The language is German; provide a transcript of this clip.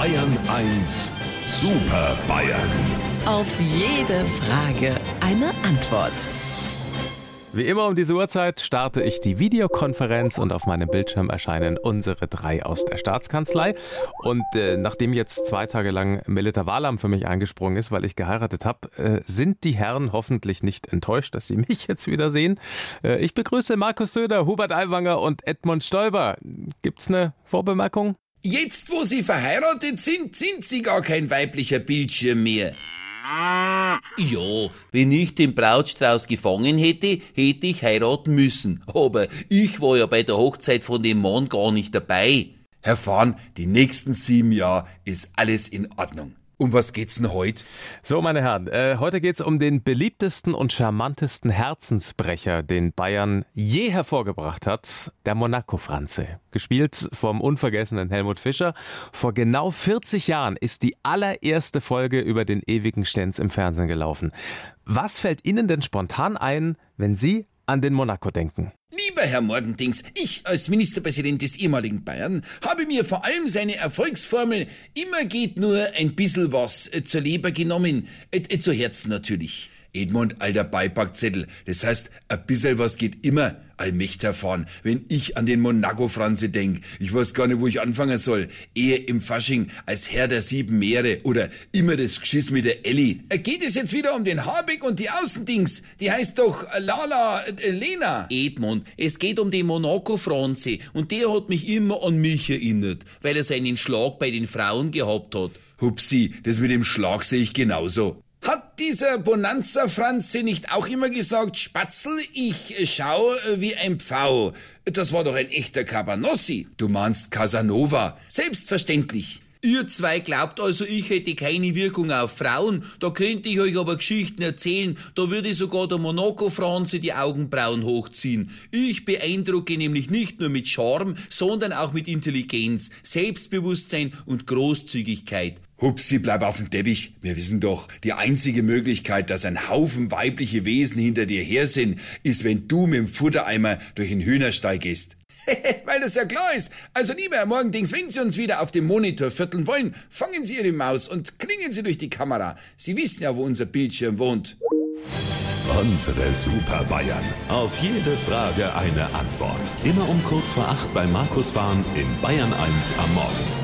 Bayern 1 Super Bayern. Auf jede Frage eine Antwort. Wie immer um diese Uhrzeit starte ich die Videokonferenz und auf meinem Bildschirm erscheinen unsere drei aus der Staatskanzlei. Und äh, nachdem jetzt zwei Tage lang Melita Wahlam für mich eingesprungen ist, weil ich geheiratet habe, äh, sind die Herren hoffentlich nicht enttäuscht, dass sie mich jetzt wieder sehen. Äh, ich begrüße Markus Söder, Hubert Aiwanger und Edmund Stoiber. Gibt's eine Vorbemerkung? Jetzt, wo Sie verheiratet sind, sind Sie gar kein weiblicher Bildschirm mehr. Ja, wenn ich den Brautstrauß gefangen hätte, hätte ich heiraten müssen. Aber ich war ja bei der Hochzeit von dem Mann gar nicht dabei. Herr Fahn, die nächsten sieben Jahre ist alles in Ordnung. Um was geht's denn heute? So, meine Herren, äh, heute geht's um den beliebtesten und charmantesten Herzensbrecher, den Bayern je hervorgebracht hat, der Monaco-Franze. Gespielt vom unvergessenen Helmut Fischer. Vor genau 40 Jahren ist die allererste Folge über den ewigen Stenz im Fernsehen gelaufen. Was fällt Ihnen denn spontan ein, wenn Sie an den Monaco denken? Lieber Herr Morgendings, ich als Ministerpräsident des ehemaligen Bayern habe mir vor allem seine Erfolgsformel immer geht nur ein bissel was äh, zur Leber genommen, äh, äh, zu Herzen natürlich. Edmund, alter Beipackzettel. Das heißt, ein bisschen was geht immer, allmächtig fahren. Wenn ich an den Monaco-Franze denk, ich weiß gar nicht, wo ich anfangen soll. Ehe im Fasching als Herr der sieben Meere oder immer das Geschiss mit der Elli. Äh, geht es jetzt wieder um den Habeck und die Außendings? Die heißt doch äh, Lala äh, Lena. Edmund, es geht um den Monaco-Franze und der hat mich immer an mich erinnert, weil er seinen Schlag bei den Frauen gehabt hat. Hupsi, das mit dem Schlag sehe ich genauso. Dieser Bonanza-Franze nicht auch immer gesagt, Spatzel, ich schau wie ein Pfau? Das war doch ein echter Cabanossi. Du meinst Casanova? Selbstverständlich. Ihr zwei glaubt also, ich hätte keine Wirkung auf Frauen? Da könnte ich euch aber Geschichten erzählen, da würde sogar der Monaco-Franze die Augenbrauen hochziehen. Ich beeindrucke nämlich nicht nur mit Charme, sondern auch mit Intelligenz, Selbstbewusstsein und Großzügigkeit. Hupsi, bleib auf dem Teppich. Wir wissen doch, die einzige Möglichkeit, dass ein Haufen weibliche Wesen hinter dir her sind, ist, wenn du mit dem Futtereimer durch den Hühnerstall gehst. Weil das ja klar ist. Also lieber Herr Morgendings, wenn Sie uns wieder auf dem Monitor vierteln wollen, fangen Sie Ihre Maus und klingen Sie durch die Kamera. Sie wissen ja, wo unser Bildschirm wohnt. Unsere Super Bayern. Auf jede Frage eine Antwort. Immer um kurz vor acht bei Markus Fahren in Bayern 1 am Morgen.